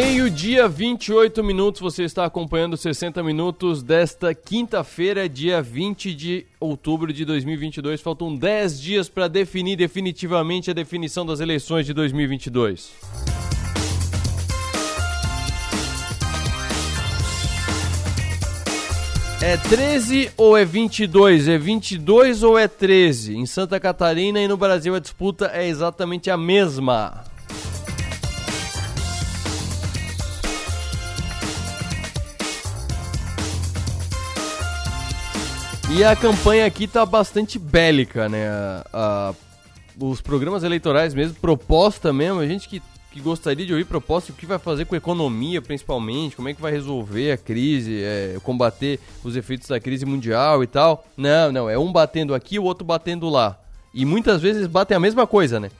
Meio-dia, 28 minutos. Você está acompanhando 60 minutos desta quinta-feira, dia 20 de outubro de 2022. Faltam 10 dias para definir definitivamente a definição das eleições de 2022. É 13 ou é 22? É 22 ou é 13? Em Santa Catarina e no Brasil a disputa é exatamente a mesma. E a campanha aqui tá bastante bélica, né? A, a, os programas eleitorais mesmo, proposta mesmo, a gente que, que gostaria de ouvir proposta, o que vai fazer com a economia principalmente, como é que vai resolver a crise, é, combater os efeitos da crise mundial e tal. Não, não, é um batendo aqui, o outro batendo lá. E muitas vezes batem a mesma coisa, né?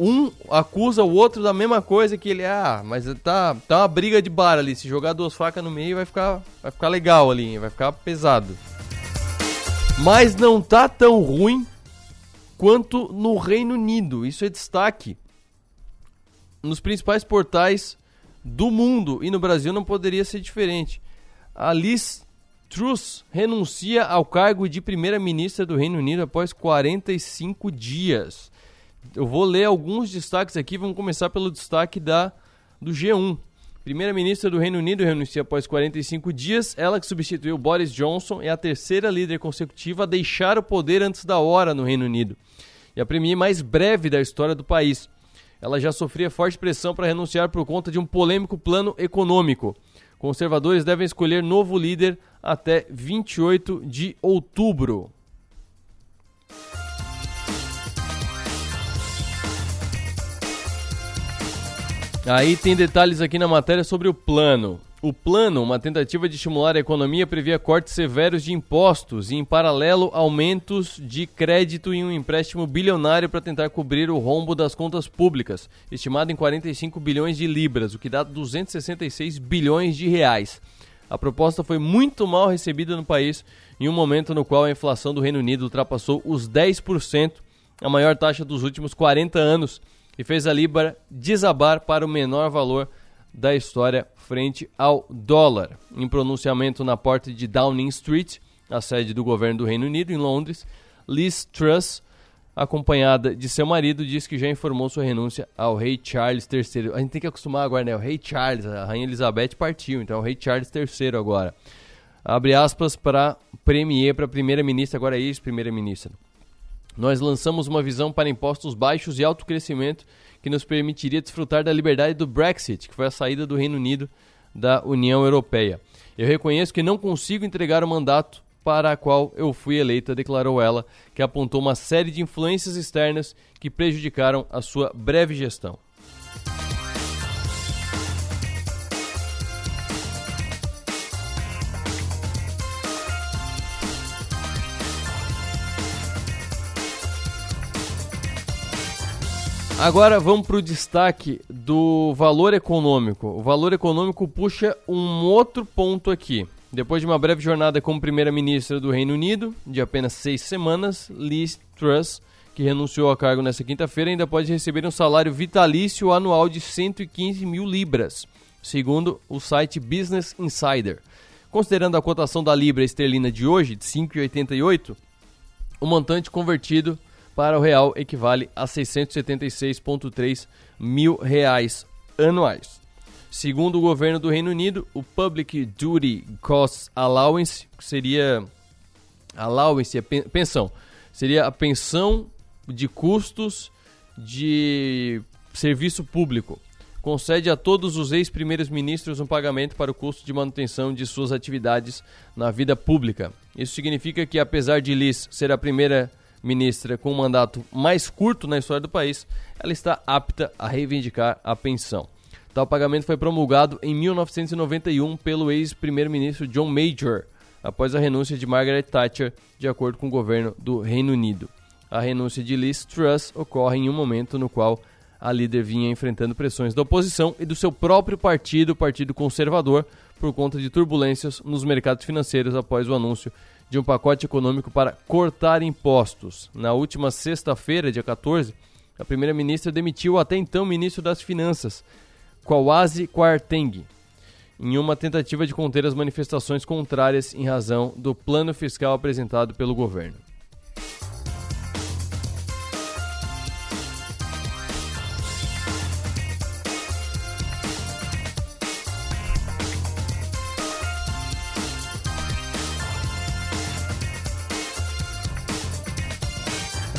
Um acusa o outro da mesma coisa que ele, ah, mas tá, tá uma briga de bar ali, se jogar duas facas no meio vai ficar, vai ficar legal ali, vai ficar pesado. Mas não tá tão ruim quanto no Reino Unido. Isso é destaque. Nos principais portais do mundo e no Brasil não poderia ser diferente. A Liz Truss renuncia ao cargo de primeira-ministra do Reino Unido após 45 dias. Eu vou ler alguns destaques aqui, vamos começar pelo destaque da do G1. Primeira-ministra do Reino Unido renuncia após 45 dias. Ela que substituiu Boris Johnson é a terceira líder consecutiva a deixar o poder antes da hora no Reino Unido. E a premier mais breve da história do país. Ela já sofria forte pressão para renunciar por conta de um polêmico plano econômico. Conservadores devem escolher novo líder até 28 de outubro. Aí tem detalhes aqui na matéria sobre o plano. O plano, uma tentativa de estimular a economia, previa cortes severos de impostos e, em paralelo, aumentos de crédito em um empréstimo bilionário para tentar cobrir o rombo das contas públicas, estimado em 45 bilhões de libras, o que dá 266 bilhões de reais. A proposta foi muito mal recebida no país em um momento no qual a inflação do Reino Unido ultrapassou os 10%, a maior taxa dos últimos 40 anos e fez a Libra desabar para o menor valor da história frente ao dólar. Em pronunciamento na porta de Downing Street, a sede do governo do Reino Unido, em Londres, Liz Truss, acompanhada de seu marido, disse que já informou sua renúncia ao rei Charles III. A gente tem que acostumar agora, né? O rei Charles, a rainha Elizabeth partiu, então é o rei Charles III agora. Abre aspas para premier, para primeira-ministra, agora é ex-primeira-ministra. Nós lançamos uma visão para impostos baixos e alto crescimento que nos permitiria desfrutar da liberdade do Brexit, que foi a saída do Reino Unido da União Europeia. Eu reconheço que não consigo entregar o mandato para a qual eu fui eleita, declarou ela, que apontou uma série de influências externas que prejudicaram a sua breve gestão. Agora vamos para o destaque do valor econômico. O valor econômico puxa um outro ponto aqui. Depois de uma breve jornada como primeira-ministra do Reino Unido, de apenas seis semanas, Liz Truss, que renunciou ao cargo nesta quinta-feira, ainda pode receber um salário vitalício anual de 115 mil libras, segundo o site Business Insider. Considerando a cotação da libra esterlina de hoje, de 5,88, o montante convertido para o real equivale a 676,3 mil reais anuais. Segundo o governo do Reino Unido, o Public Duty Costs Allowance seria allowance é pensão, seria a pensão de custos de serviço público. Concede a todos os ex-primeiros ministros um pagamento para o custo de manutenção de suas atividades na vida pública. Isso significa que, apesar de Liz ser a primeira ministra com um mandato mais curto na história do país, ela está apta a reivindicar a pensão. Tal pagamento foi promulgado em 1991 pelo ex-primeiro-ministro John Major, após a renúncia de Margaret Thatcher, de acordo com o governo do Reino Unido. A renúncia de Liz Truss ocorre em um momento no qual a líder vinha enfrentando pressões da oposição e do seu próprio partido, o Partido Conservador, por conta de turbulências nos mercados financeiros após o anúncio de um pacote econômico para cortar impostos. Na última sexta-feira, dia 14, a primeira-ministra demitiu o até então ministro das Finanças, Kwasi Kwarteng, em uma tentativa de conter as manifestações contrárias em razão do plano fiscal apresentado pelo governo.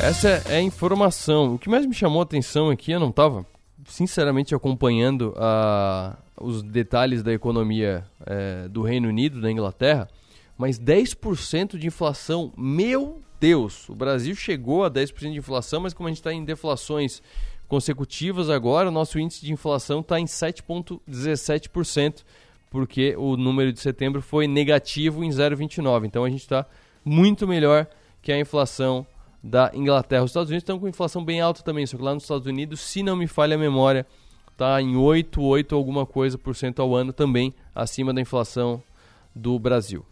Essa é a informação. O que mais me chamou a atenção aqui, eu não estava sinceramente acompanhando a, os detalhes da economia é, do Reino Unido, da Inglaterra, mas 10% de inflação, meu Deus! O Brasil chegou a 10% de inflação, mas como a gente está em deflações consecutivas agora, o nosso índice de inflação está em 7,17%, porque o número de setembro foi negativo em 0,29%. Então a gente está muito melhor que a inflação da Inglaterra. Os Estados Unidos estão com inflação bem alta também, só que lá nos Estados Unidos, se não me falha a memória, está em 8, 8 alguma coisa por cento ao ano, também acima da inflação do Brasil.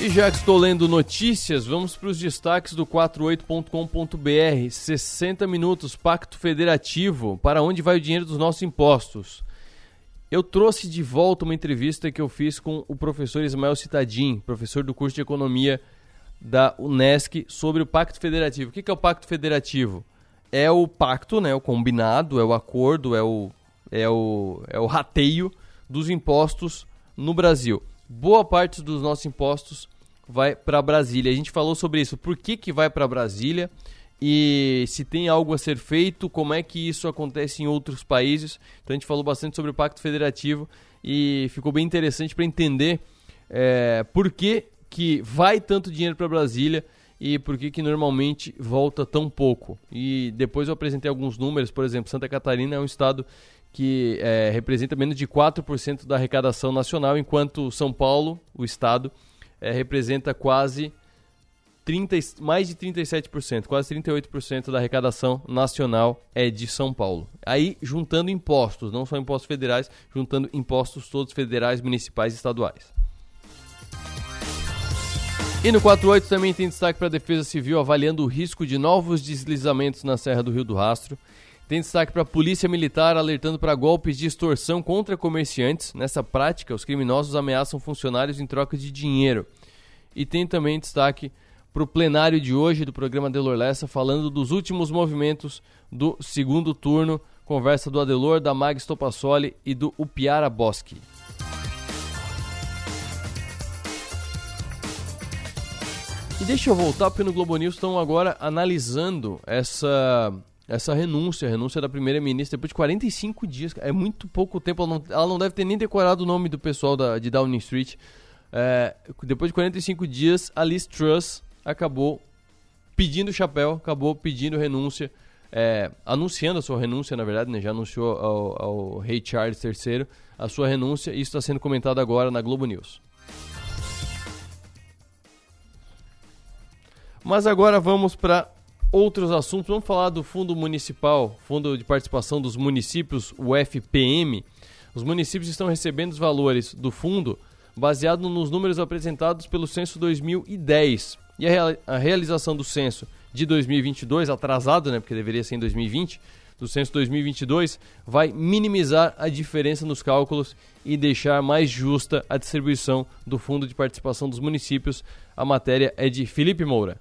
E já que estou lendo notícias, vamos para os destaques do 48.com.br. 60 minutos, Pacto Federativo. Para onde vai o dinheiro dos nossos impostos? Eu trouxe de volta uma entrevista que eu fiz com o professor Ismael Citadin, professor do curso de Economia da Unesc, sobre o Pacto Federativo. O que é o Pacto Federativo? É o pacto, né, o combinado, é o acordo, é o, é o, é o rateio dos impostos no Brasil boa parte dos nossos impostos vai para Brasília. A gente falou sobre isso, por que, que vai para Brasília e se tem algo a ser feito, como é que isso acontece em outros países. Então a gente falou bastante sobre o Pacto Federativo e ficou bem interessante para entender é, por que, que vai tanto dinheiro para Brasília e por que, que normalmente volta tão pouco. E depois eu apresentei alguns números, por exemplo, Santa Catarina é um estado que é, representa menos de 4% da arrecadação nacional, enquanto São Paulo, o estado, é, representa quase 30, mais de 37%, quase 38% da arrecadação nacional é de São Paulo. Aí, juntando impostos, não só impostos federais, juntando impostos todos federais, municipais e estaduais. E no 48 também tem destaque para a Defesa Civil avaliando o risco de novos deslizamentos na Serra do Rio do Rastro. Tem destaque para a Polícia Militar alertando para golpes de extorsão contra comerciantes. Nessa prática, os criminosos ameaçam funcionários em troca de dinheiro. E tem também destaque para o plenário de hoje do programa Adelor Lessa, falando dos últimos movimentos do segundo turno. Conversa do Adelor, da Mag Stopassoli e do Upiara Boschi. E deixa eu voltar, porque no Globo News estão agora analisando essa essa renúncia, a renúncia da primeira-ministra depois de 45 dias. É muito pouco tempo. Ela não, ela não deve ter nem decorado o nome do pessoal da, de Downing Street. É, depois de 45 dias, a Liz Truss acabou pedindo chapéu, acabou pedindo renúncia, é, anunciando a sua renúncia, na verdade, né? já anunciou ao, ao rei Charles III a sua renúncia e isso está sendo comentado agora na Globo News. Mas agora vamos para outros assuntos. Vamos falar do Fundo Municipal, Fundo de Participação dos Municípios, o FPM. Os municípios estão recebendo os valores do fundo baseado nos números apresentados pelo censo 2010. E a, real, a realização do censo de 2022, atrasado, né, porque deveria ser em 2020, do censo 2022, vai minimizar a diferença nos cálculos e deixar mais justa a distribuição do Fundo de Participação dos Municípios. A matéria é de Felipe Moura.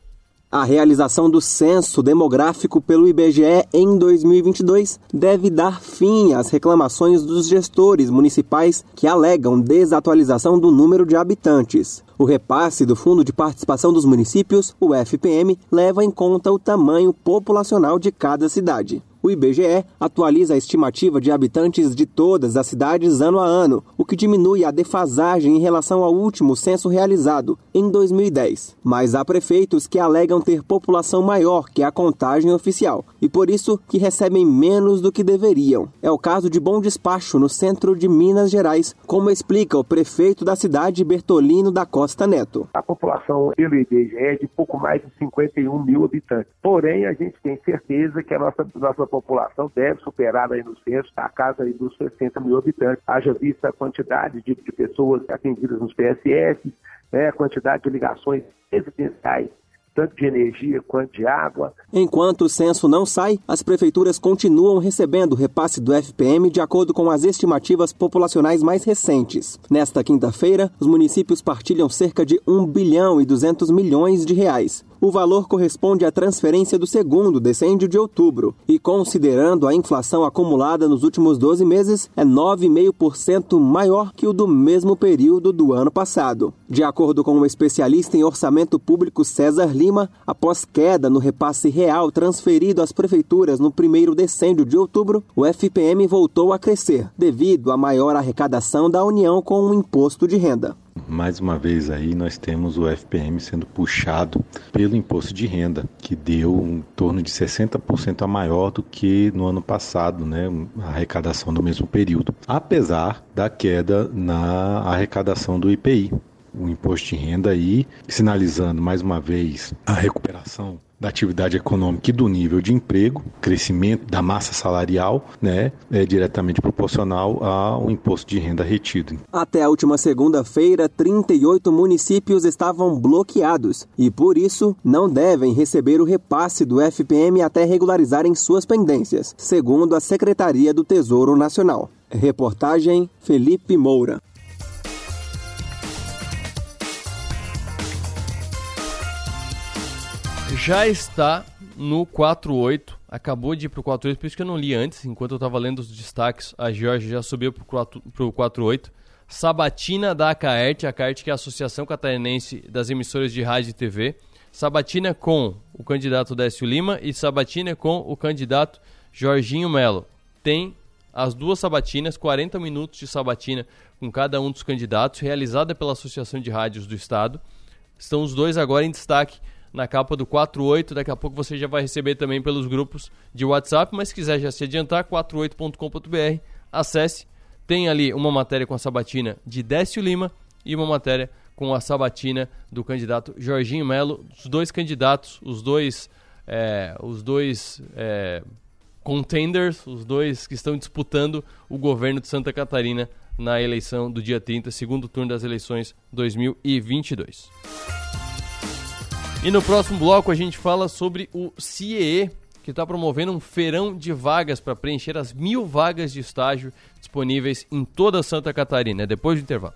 A realização do censo demográfico pelo IBGE em 2022 deve dar fim às reclamações dos gestores municipais que alegam desatualização do número de habitantes. O repasse do Fundo de Participação dos Municípios, o FPM, leva em conta o tamanho populacional de cada cidade. O IBGE atualiza a estimativa de habitantes de todas as cidades ano a ano, o que diminui a defasagem em relação ao último censo realizado, em 2010. Mas há prefeitos que alegam ter população maior que a contagem oficial e por isso que recebem menos do que deveriam. É o caso de Bom Despacho, no centro de Minas Gerais, como explica o prefeito da cidade, Bertolino da Costa Neto. A população pelo IBGE é de pouco mais de 51 mil habitantes. Porém, a gente tem certeza que a nossa, nossa população deve superar aí no censo a casa aí dos 60 mil habitantes. Haja vista a quantidade de, de pessoas atendidas nos PSS, né, a quantidade de ligações residenciais tanto de energia quanto de água. Enquanto o censo não sai, as prefeituras continuam recebendo repasse do FPM de acordo com as estimativas populacionais mais recentes. Nesta quinta-feira, os municípios partilham cerca de 1 bilhão e 200 milhões de reais. O valor corresponde à transferência do segundo decêndio de outubro e, considerando a inflação acumulada nos últimos 12 meses, é 9,5% maior que o do mesmo período do ano passado. De acordo com o especialista em orçamento público César Lima, após queda no repasse real transferido às prefeituras no primeiro decêndio de outubro, o FPM voltou a crescer, devido à maior arrecadação da União com o imposto de renda. Mais uma vez aí nós temos o FPM sendo puxado pelo imposto de renda, que deu em torno de 60% a maior do que no ano passado, né, a arrecadação do mesmo período, apesar da queda na arrecadação do IPI. O imposto de renda aí sinalizando mais uma vez a recuperação da atividade econômica e do nível de emprego, crescimento da massa salarial, né, é diretamente proporcional ao imposto de renda retido. Até a última segunda-feira, 38 municípios estavam bloqueados e, por isso, não devem receber o repasse do FPM até regularizarem suas pendências, segundo a Secretaria do Tesouro Nacional. Reportagem Felipe Moura. Já está no 48. Acabou de ir para o 48, por isso que eu não li antes. Enquanto eu estava lendo os destaques, a Jorge já subiu para o 48. Sabatina da ACAERT, a ACAERT que é a Associação Catarinense das Emissoras de Rádio e TV. Sabatina com o candidato Décio Lima e Sabatina com o candidato Jorginho Melo. Tem as duas sabatinas, 40 minutos de sabatina com cada um dos candidatos, realizada pela Associação de Rádios do Estado. Estão os dois agora em destaque na capa do 48. Daqui a pouco você já vai receber também pelos grupos de WhatsApp, mas se quiser já se adiantar, 48.com.br, acesse. Tem ali uma matéria com a sabatina de Décio Lima e uma matéria com a sabatina do candidato Jorginho Melo. Os dois candidatos, os dois, é, os dois é, contenders, os dois que estão disputando o governo de Santa Catarina na eleição do dia 30, segundo turno das eleições 2022. E no próximo bloco a gente fala sobre o CIEE, que está promovendo um feirão de vagas para preencher as mil vagas de estágio disponíveis em toda Santa Catarina. É depois do intervalo.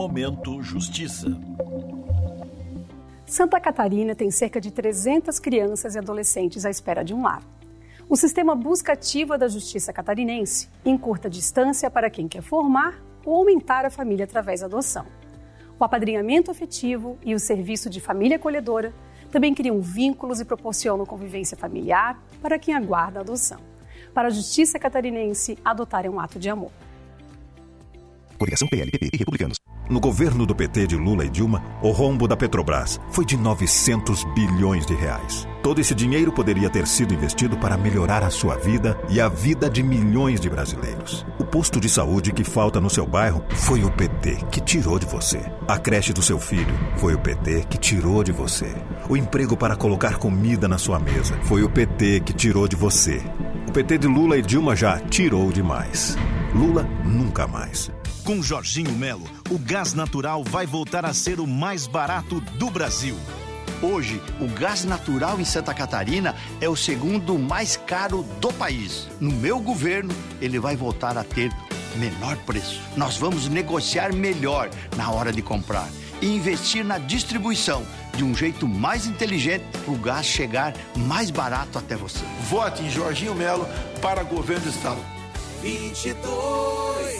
Momento Justiça. Santa Catarina tem cerca de 300 crianças e adolescentes à espera de um lar. O sistema busca ativa da Justiça Catarinense encurta distância para quem quer formar ou aumentar a família através da adoção. O apadrinhamento afetivo e o serviço de família acolhedora também criam vínculos e proporcionam convivência familiar para quem aguarda a adoção. Para a Justiça Catarinense, adotar é um ato de amor. Coligação PLPP e Republicanos. No governo do PT de Lula e Dilma, o rombo da Petrobras foi de 900 bilhões de reais. Todo esse dinheiro poderia ter sido investido para melhorar a sua vida e a vida de milhões de brasileiros. O posto de saúde que falta no seu bairro foi o PT que tirou de você. A creche do seu filho foi o PT que tirou de você. O emprego para colocar comida na sua mesa foi o PT que tirou de você. O PT de Lula e Dilma já tirou demais. Lula nunca mais. Com Jorginho Melo, o gás natural vai voltar a ser o mais barato do Brasil. Hoje, o gás natural em Santa Catarina é o segundo mais caro do país. No meu governo, ele vai voltar a ter menor preço. Nós vamos negociar melhor na hora de comprar e investir na distribuição de um jeito mais inteligente para o gás chegar mais barato até você. Vote em Jorginho Melo para governo do Estado. 22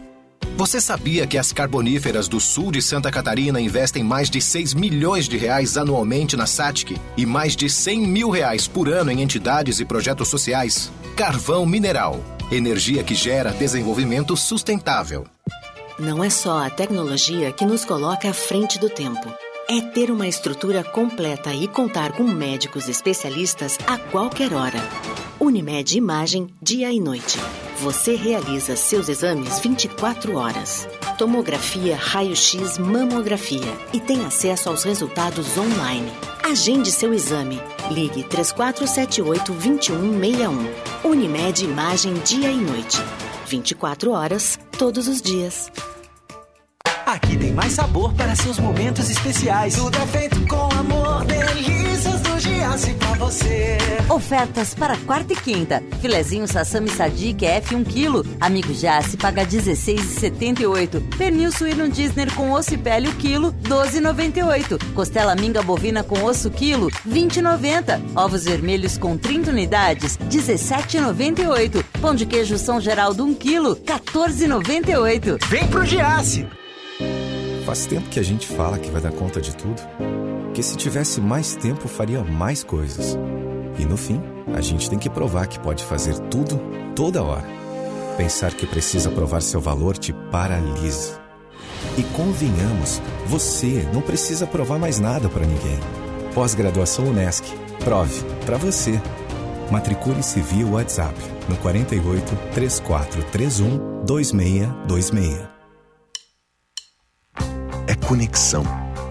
Você sabia que as carboníferas do sul de Santa Catarina investem mais de 6 milhões de reais anualmente na SATIC e mais de 100 mil reais por ano em entidades e projetos sociais? Carvão Mineral. Energia que gera desenvolvimento sustentável. Não é só a tecnologia que nos coloca à frente do tempo. É ter uma estrutura completa e contar com médicos especialistas a qualquer hora. Unimed Imagem, dia e noite. Você realiza seus exames 24 horas. Tomografia, raio-x, mamografia e tem acesso aos resultados online. Agende seu exame. Ligue 3478-2161. Unimed Imagem, dia e noite. 24 horas, todos os dias. Aqui tem mais sabor para seus momentos especiais. Tudo é feito com amor, delícias pra você. Ofertas para quarta e quinta. Filezinho Sassami Sadik F 1 kg. Amigo Giasse paga 16,78. Pernil suíno Disney com osso e pele o quilo, 12,98. Costela minga bovina com osso quilo, 20,90. Ovos vermelhos com 30 unidades, 17,98. Pão de queijo São Geraldo 1 kg, 14,98. Vem pro Giasse! Faz tempo que a gente fala que vai dar conta de tudo. Que se tivesse mais tempo, faria mais coisas. E no fim, a gente tem que provar que pode fazer tudo, toda hora. Pensar que precisa provar seu valor te paralisa. E convenhamos, você não precisa provar mais nada para ninguém. Pós-graduação Unesc. Prove para você. Matricule-se via WhatsApp no 48 3431 2626. É conexão.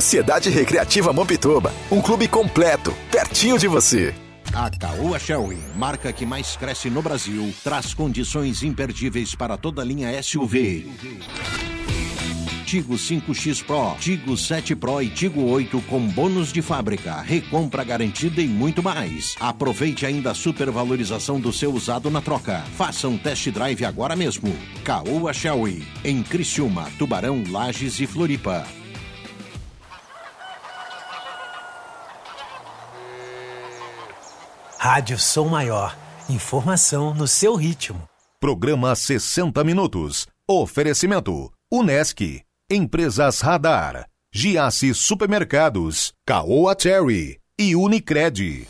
Sociedade Recreativa Mampituba, um clube completo, pertinho de você. A Caoa Sherwin, marca que mais cresce no Brasil, traz condições imperdíveis para toda a linha SUV. Tigo 5X Pro, Tigo 7 Pro e Tigo 8 com bônus de fábrica, recompra garantida e muito mais. Aproveite ainda a supervalorização do seu usado na troca. Faça um test drive agora mesmo. Caoa Sherwin, em Criciúma, Tubarão, Lages e Floripa. Rádio Som Maior. Informação no seu ritmo. Programa 60 Minutos. Oferecimento: Unesc, Empresas Radar, Giasse Supermercados, Caoa Cherry e Unicred.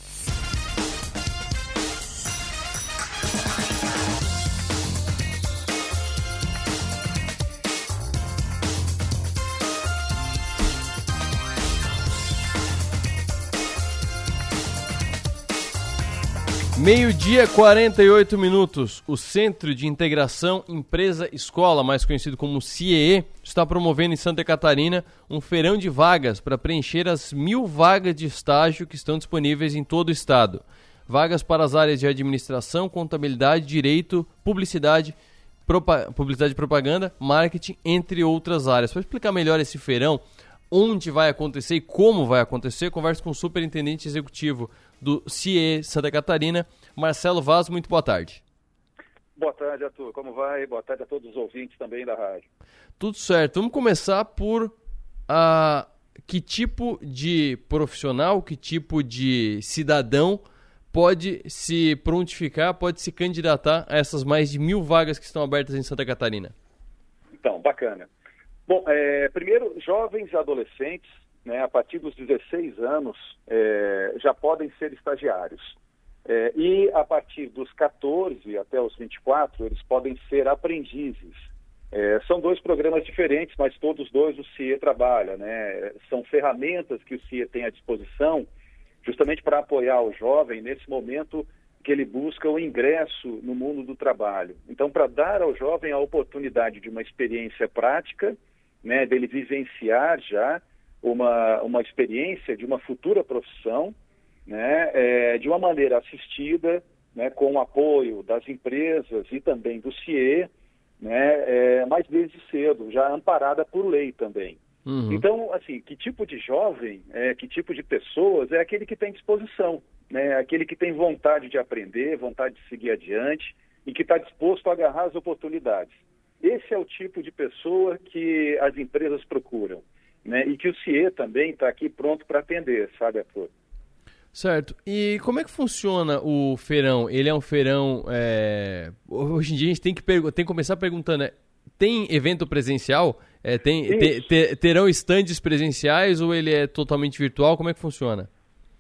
Meio-dia, 48 minutos. O Centro de Integração Empresa-Escola, mais conhecido como CIEE, está promovendo em Santa Catarina um feirão de vagas para preencher as mil vagas de estágio que estão disponíveis em todo o estado. Vagas para as áreas de administração, contabilidade, direito, publicidade, publicidade e propaganda, marketing, entre outras áreas. Para explicar melhor esse feirão, onde vai acontecer e como vai acontecer, converso com o superintendente executivo do CIE Santa Catarina, Marcelo Vaz. Muito boa tarde. Boa tarde, Arthur. Como vai? Boa tarde a todos os ouvintes também da rádio. Tudo certo. Vamos começar por uh, que tipo de profissional, que tipo de cidadão pode se prontificar, pode se candidatar a essas mais de mil vagas que estão abertas em Santa Catarina? Então, bacana. Bom, é, primeiro, jovens e adolescentes, né, a partir dos 16 anos, é, já podem ser estagiários. É, e a partir dos 14 até os 24, eles podem ser aprendizes. É, são dois programas diferentes, mas todos dois o CIE trabalha. Né? São ferramentas que o CIE tem à disposição justamente para apoiar o jovem nesse momento que ele busca o ingresso no mundo do trabalho. Então, para dar ao jovem a oportunidade de uma experiência prática, né, dele vivenciar já uma, uma experiência de uma futura profissão, né, é, de uma maneira assistida, né, com o apoio das empresas e também do CIE, né, é, mas desde cedo, já amparada por lei também. Uhum. Então, assim, que tipo de jovem, é, que tipo de pessoas é aquele que tem disposição, né, aquele que tem vontade de aprender, vontade de seguir adiante e que está disposto a agarrar as oportunidades. Esse é o tipo de pessoa que as empresas procuram, né? E que o CIE também está aqui pronto para atender, sabe, Arthur? Certo. E como é que funciona o feirão? Ele é um feirão. É... Hoje em dia a gente tem que, tem que começar perguntando: é... tem evento presencial? É, tem, te, te, terão estandes presenciais ou ele é totalmente virtual? Como é que funciona?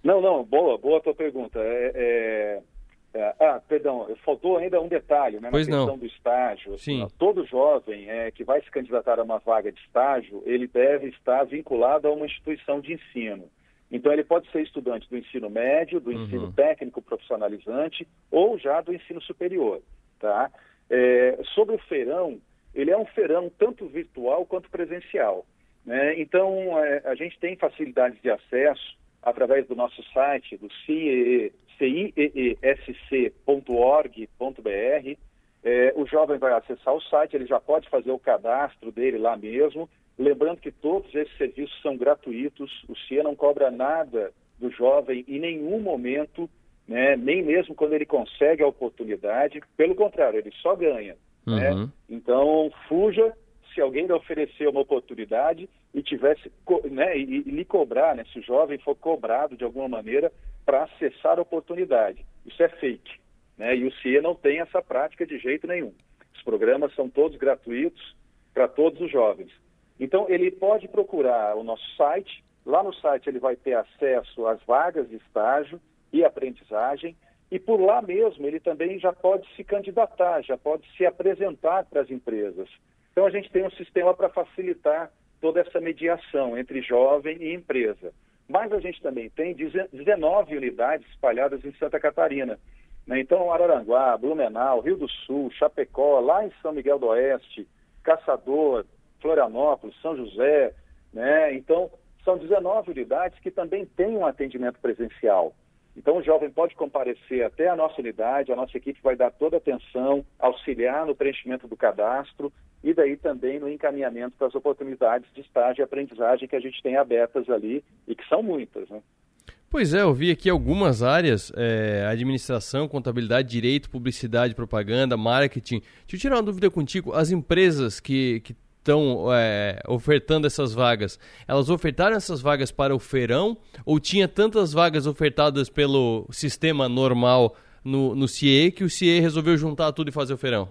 Não, não, boa, boa a tua pergunta. É, é, é, ah, perdão, faltou ainda um detalhe né, pois na questão não. do estágio. Sim. Assim, todo jovem é, que vai se candidatar a uma vaga de estágio, ele deve estar vinculado a uma instituição de ensino. Então, ele pode ser estudante do ensino médio, do Uhum. ensino técnico profissionalizante ou já do ensino superior. Tá? É, sobre o feirão, ele é um feirão tanto virtual quanto presencial. Né? Então, é, a gente tem facilidades de acesso através do nosso site, do CIEE, cieesc.org.br. É, o jovem vai acessar o site, ele já pode fazer o cadastro dele lá mesmo. Lembrando que todos esses serviços são gratuitos, o CIE não cobra nada do jovem em nenhum momento, né, nem mesmo quando ele consegue a oportunidade. Pelo contrário, ele só ganha. né? Uhum. Então, fuja se alguém lhe oferecer uma oportunidade e tivesse, né, e, e lhe cobrar, né, se o jovem for cobrado de alguma maneira para acessar a oportunidade. Isso é fake, né? E o CIE não tem essa prática de jeito nenhum. Os programas são todos gratuitos para todos os jovens. Então, ele pode procurar o nosso site. Lá no site ele vai ter acesso às vagas de estágio e aprendizagem. E por lá mesmo ele também já pode se candidatar, já pode se apresentar para as empresas. Então a gente tem um sistema para facilitar toda essa mediação entre jovem e empresa. Mas a gente também tem 19 unidades espalhadas em Santa Catarina. né? Então, Araranguá, Blumenau, Rio do Sul, Chapecó, lá em São Miguel do Oeste, Caçador, Florianópolis, São José. Né? Então, são 19 unidades que também têm um atendimento presencial. Então, o jovem pode comparecer até a nossa unidade, a nossa equipe vai dar toda a atenção, auxiliar no preenchimento do cadastro e daí também no encaminhamento para as oportunidades de estágio e aprendizagem que a gente tem abertas ali e que são muitas, né? Pois é, eu vi aqui algumas áreas, é, administração, contabilidade, direito, publicidade, propaganda, marketing. Deixa eu tirar uma dúvida contigo. As empresas que estão é, ofertando essas vagas, elas ofertaram essas vagas para o feirão ou tinha tantas vagas ofertadas pelo sistema normal no, no CIE que o CIE resolveu juntar tudo e fazer o feirão?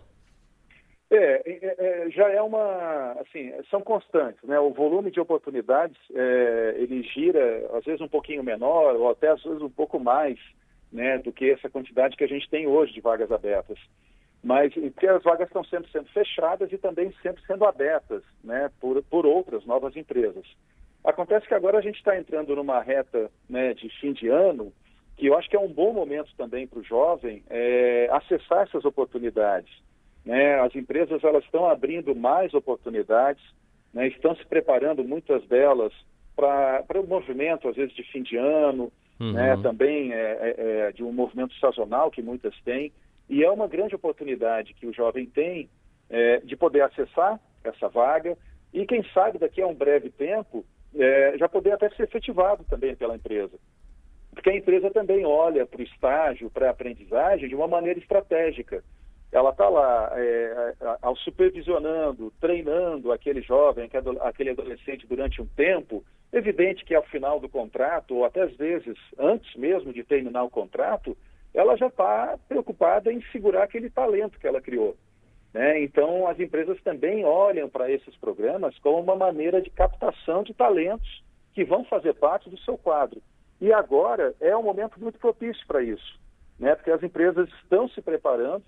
É, é, é, já é uma, assim, são constantes, né? O volume de oportunidades, é, ele gira, às vezes um pouquinho menor, ou até às vezes um pouco mais, né, do que essa quantidade que a gente tem hoje de vagas abertas. Mas porque as vagas estão sempre sendo fechadas e também sempre sendo abertas, né, por, por outras novas empresas. Acontece que agora a gente está entrando numa reta né, de fim de ano que eu acho que é um bom momento também para o jovem é, acessar essas oportunidades. Né? As empresas elas estão abrindo mais oportunidades, né? estão se preparando muitas delas para o movimento, às vezes, de fim de ano, uhum. né? também é, é, é, de um movimento sazonal que muitas têm. E é uma grande oportunidade que o jovem tem é, de poder acessar essa vaga e, quem sabe, daqui a um breve tempo, é, já poder até ser efetivado também pela empresa. Porque a empresa também olha para o estágio, para a aprendizagem, de uma maneira estratégica. Ela está lá é, ao supervisionando, treinando aquele jovem, aquele adolescente durante um tempo. Evidente que ao final do contrato, ou até às vezes antes mesmo de terminar o contrato, ela já está preocupada em segurar aquele talento que ela criou. Né? Então, as empresas também olham para esses programas como uma maneira de captação de talentos que vão fazer parte do seu quadro. E agora é um momento muito propício para isso, né? porque as empresas estão se preparando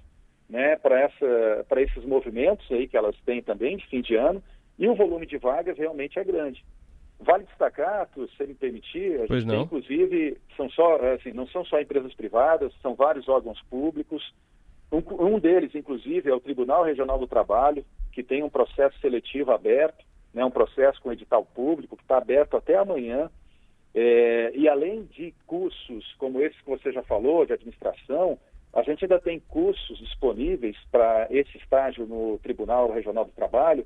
né, para esses movimentos aí que elas têm também de fim de ano, e o volume de vagas realmente é grande. Vale destacar, se me permitir, a pois gente não. tem, inclusive, são só, assim, não são só empresas privadas, são vários órgãos públicos. Um, um deles, inclusive, é o Tribunal Regional do Trabalho, que tem um processo seletivo aberto, né, um processo com edital público, que está aberto até amanhã. É, e além de cursos como esse que você já falou, de administração, a gente ainda tem cursos disponíveis para esse estágio no Tribunal Regional do Trabalho,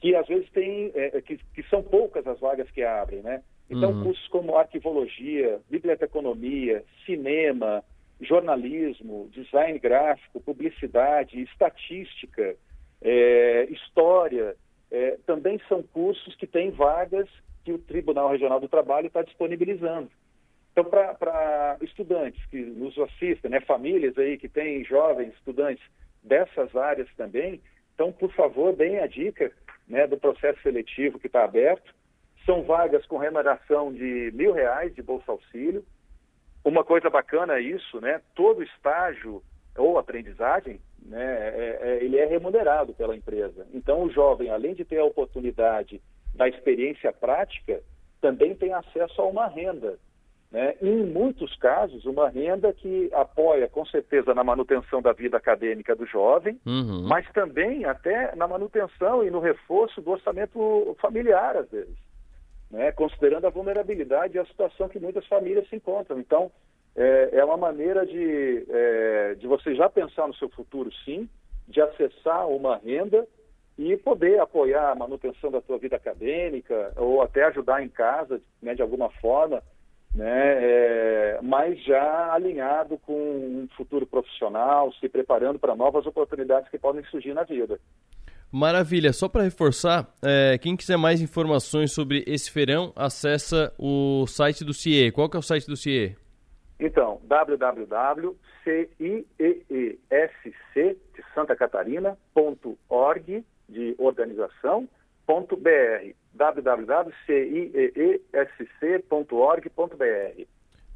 que às vezes tem, é, que, que, são poucas as vagas que abrem, né? Então, uhum. cursos como arquivologia, biblioteconomia, cinema, jornalismo, design gráfico, publicidade, estatística, é, história, é, também são cursos que têm vagas que o Tribunal Regional do Trabalho está disponibilizando. Então, para estudantes que nos assistem, né, famílias aí que têm jovens estudantes dessas áreas também, então, por favor, deem a dica né, do processo seletivo que está aberto. São vagas com remuneração de mil reais de Bolsa Auxílio. Uma coisa bacana é isso, né? Todo estágio ou aprendizagem, né, é, é, ele é remunerado pela empresa. Então, o jovem, além de ter a oportunidade da experiência prática, também tem acesso a uma renda. Né? Em muitos casos, uma renda que apoia, com certeza, na manutenção da vida acadêmica do jovem, uhum. mas também até na manutenção e no reforço do orçamento familiar, às vezes, né? considerando a vulnerabilidade e a situação que muitas famílias se encontram. Então, é, é uma maneira de, é, de você já pensar no seu futuro, sim, de acessar uma renda e poder apoiar a manutenção da sua vida acadêmica ou até ajudar em casa, né, de alguma forma, né, é, mas já alinhado com um futuro profissional, se preparando para novas oportunidades que podem surgir na vida. Maravilha. Só para reforçar, é, quem quiser mais informações sobre esse feirão, acessa o site do CIE. Qual que é o site do CIE? Então, www.cieesc de Santa Catarina.org de organização .br www.ciesc.org.br.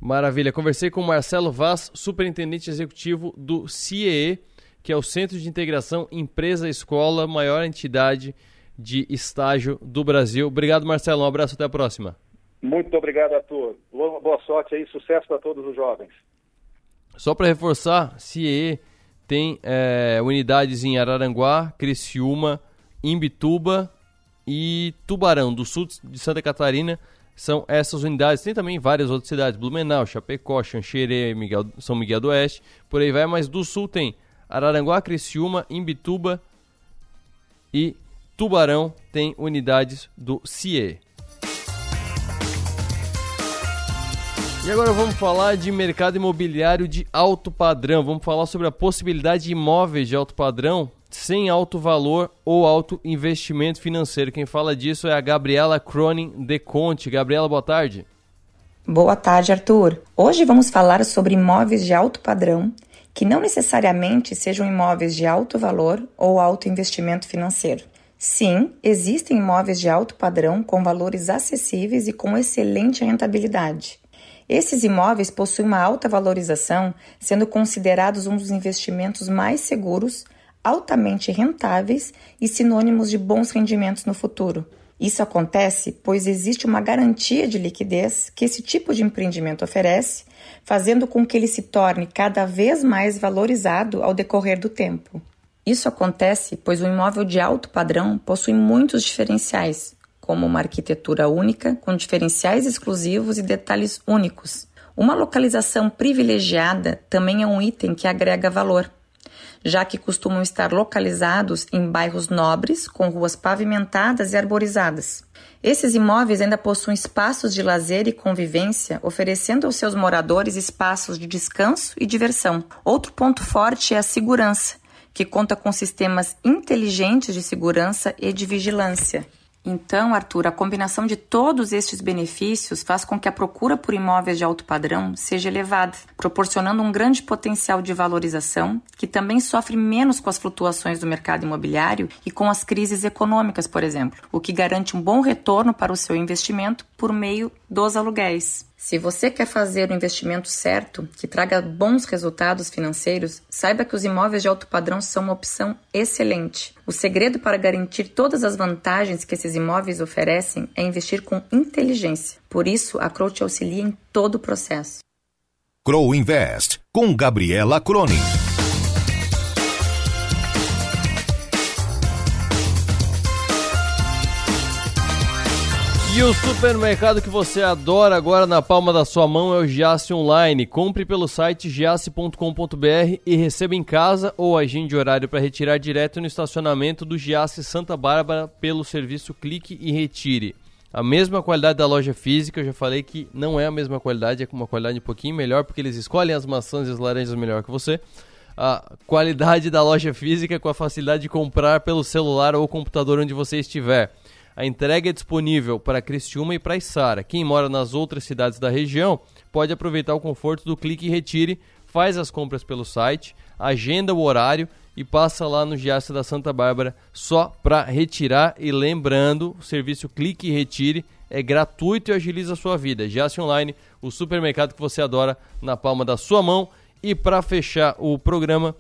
Maravilha. Conversei com Marcelo Vaz, superintendente executivo do CIEE, que é o Centro de Integração Empresa-Escola, maior entidade de estágio do Brasil. Obrigado, Marcelo. Um abraço, até a próxima. Muito obrigado, Arthur. Boa sorte aí, sucesso para todos os jovens. Só para reforçar, CIE tem é, unidades em Araranguá, Criciúma, Imbituba, e Tubarão, do sul de Santa Catarina, são essas unidades. Tem também várias outras cidades, Blumenau, Chapecó, Xanxerê, Miguel, São Miguel do Oeste, por aí vai, mas do sul tem Araranguá, Criciúma, Imbituba e Tubarão tem unidades do CIE. E agora vamos falar de mercado imobiliário de alto padrão. Vamos falar sobre a possibilidade de imóveis de alto padrão sem alto valor ou alto investimento financeiro. Quem fala disso é a Gabriela Cronin de Conte. Gabriela, boa tarde. Boa tarde, Arthur. Hoje vamos falar sobre imóveis de alto padrão, que não necessariamente sejam imóveis de alto valor ou alto investimento financeiro. Sim, existem imóveis de alto padrão com valores acessíveis e com excelente rentabilidade. Esses imóveis possuem uma alta valorização, sendo considerados um dos investimentos mais seguros altamente rentáveis e sinônimos de bons rendimentos no futuro. Isso acontece pois existe uma garantia de liquidez que esse tipo de empreendimento oferece, fazendo com que ele se torne cada vez mais valorizado ao decorrer do tempo. Isso acontece pois o imóvel de alto padrão possui muitos diferenciais, como uma arquitetura única, com diferenciais exclusivos e detalhes únicos. Uma localização privilegiada também é um item que agrega valor já que costumam estar localizados em bairros nobres, com ruas pavimentadas e arborizadas. Esses imóveis ainda possuem espaços de lazer e convivência, oferecendo aos seus moradores espaços de descanso e diversão. Outro ponto forte é a segurança, que conta com sistemas inteligentes de segurança e de vigilância. Então, Arthur, a combinação de todos estes benefícios faz com que a procura por imóveis de alto padrão seja elevada, proporcionando um grande potencial de valorização, que também sofre menos com as flutuações do mercado imobiliário e com as crises econômicas, por exemplo, o que garante um bom retorno para o seu investimento por meio dos aluguéis. Se você quer fazer o investimento certo, que traga bons resultados financeiros, saiba que os imóveis de alto padrão são uma opção excelente. O segredo para garantir todas as vantagens que esses imóveis oferecem é investir com inteligência. Por isso, a Crow te auxilia em todo o processo. Crow Invest, com Gabriela Cronin. E o supermercado que você adora agora na palma da sua mão é o Giasse Online. Compre pelo site giasse.com.br e receba em casa ou agende horário para retirar direto no estacionamento do Giasse Santa Bárbara pelo serviço Clique e Retire. A mesma qualidade da loja física, eu já falei que não é a mesma qualidade, é uma qualidade um pouquinho melhor, porque eles escolhem as maçãs e as laranjas melhor que você. A qualidade da loja física com a facilidade de comprar pelo celular ou computador onde você estiver. A entrega é disponível para Criciúma e para Içara. Quem mora nas outras cidades da região pode aproveitar o conforto do clique e retire, faz as compras pelo site, agenda o horário e passa lá no Giasse da Santa Bárbara só para retirar. E lembrando, o serviço clique e retire é gratuito e agiliza a sua vida. Giasse Online, o supermercado que você adora na palma da sua mão. E para fechar o programa,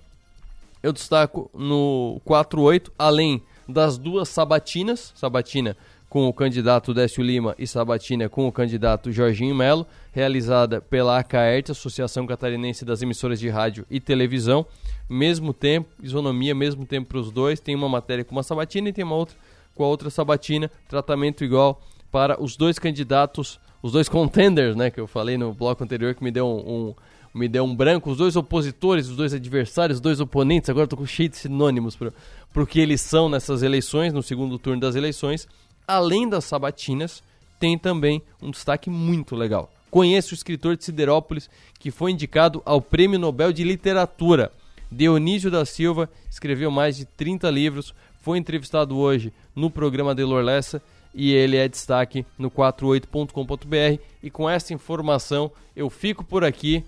eu destaco no 48, além das duas sabatinas, sabatina com o candidato Décio Lima e sabatina com o candidato Jorginho Melo, realizada pela ACAERT, Associação Catarinense das Emissoras de Rádio e Televisão. Mesmo tempo, isonomia, mesmo tempo para os dois. Tem uma matéria com uma sabatina e tem uma outra com a outra sabatina. Tratamento igual para os dois candidatos, os dois contenders, né? Que eu falei no bloco anterior que me deu um, um me deu um branco, os dois opositores, os dois adversários, os dois oponentes, agora estou com cheio de sinônimos para o que eles são nessas eleições, no segundo turno das eleições. Além das sabatinas, tem também um destaque muito legal. Conheço o escritor de Siderópolis que foi indicado ao Prêmio Nobel de Literatura. Dionísio da Silva escreveu mais de 30 livros, foi entrevistado hoje no programa de Lessa e ele é destaque no 48.com.br. E com essa informação eu fico por aqui.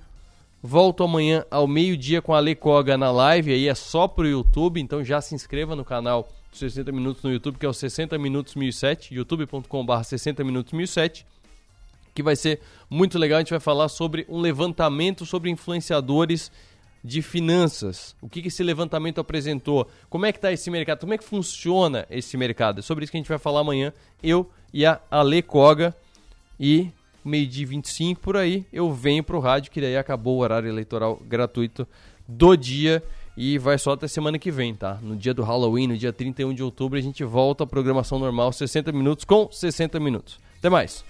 Volto amanhã ao meio-dia com a Lecoga na live, aí é só pro YouTube, então já se inscreva no canal 60 Minutos no YouTube, que é o 60 Minutos 1007, youtube.com.br 60 Minutos 1007, que vai ser muito legal. A gente vai falar sobre um levantamento sobre influenciadores de finanças. O que, que esse levantamento apresentou? Como é que está esse mercado? Como é que funciona esse mercado? É sobre isso que a gente vai falar amanhã, eu e a Ale Koga. E meio-dia 25 por aí, eu venho pro rádio, que daí acabou o horário eleitoral gratuito do dia e vai só até semana que vem, tá? No dia do Halloween, no dia 31 de outubro, a gente volta à programação normal, 60 minutos com 60 minutos. Até mais!